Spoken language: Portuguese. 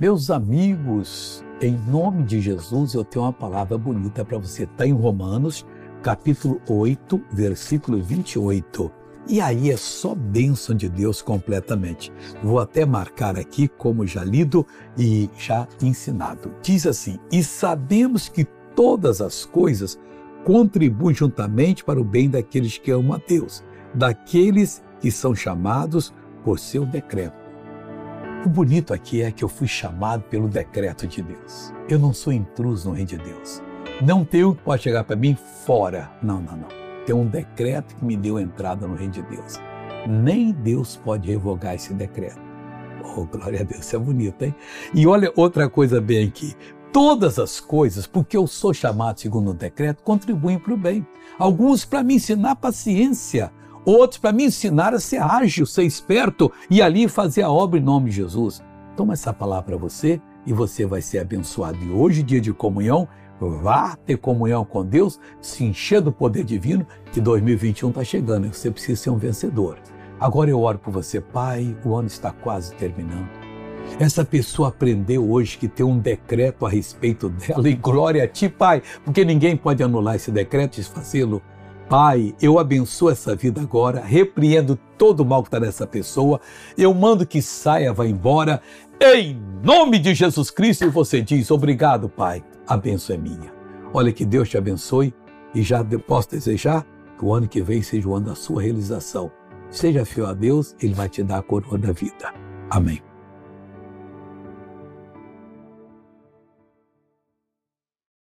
Meus amigos, em nome de Jesus, eu tenho uma palavra bonita para você. Está em Romanos, capítulo 8, versículo 28. E aí é só bênção de Deus completamente. Vou até marcar aqui como já lido e já ensinado. Diz assim: E sabemos que todas as coisas contribuem juntamente para o bem daqueles que amam a Deus, daqueles que são chamados por seu decreto. O bonito aqui é que eu fui chamado pelo decreto de Deus. Eu não sou intruso no reino de Deus. Não um que pode chegar para mim fora. Não, não, não. Tem um decreto que me deu entrada no reino de Deus. Nem Deus pode revogar esse decreto. Oh, glória a Deus, isso é bonito, hein? E olha outra coisa bem aqui. Todas as coisas, porque eu sou chamado segundo o decreto, contribuem para o bem. Alguns para me ensinar paciência, outros para me ensinar a ser ágil, ser esperto e ali fazer a obra em nome de Jesus. Toma essa palavra para você e você vai ser abençoado. E hoje, dia de comunhão, vá ter comunhão com Deus, se encher do poder divino, que 2021 está chegando e você precisa ser um vencedor. Agora eu oro por você, Pai, o ano está quase terminando. Essa pessoa aprendeu hoje que tem um decreto a respeito dela e glória a ti, Pai, porque ninguém pode anular esse decreto e desfazê-lo. Pai, eu abençoo essa vida agora, repreendo todo o mal que está nessa pessoa, eu mando que saia, vá embora, em nome de Jesus Cristo, e você diz, obrigado, Pai, a benção é minha. Olha que Deus te abençoe e já posso desejar que o ano que vem seja o ano da sua realização. Seja fiel a Deus, Ele vai te dar a coroa da vida. Amém.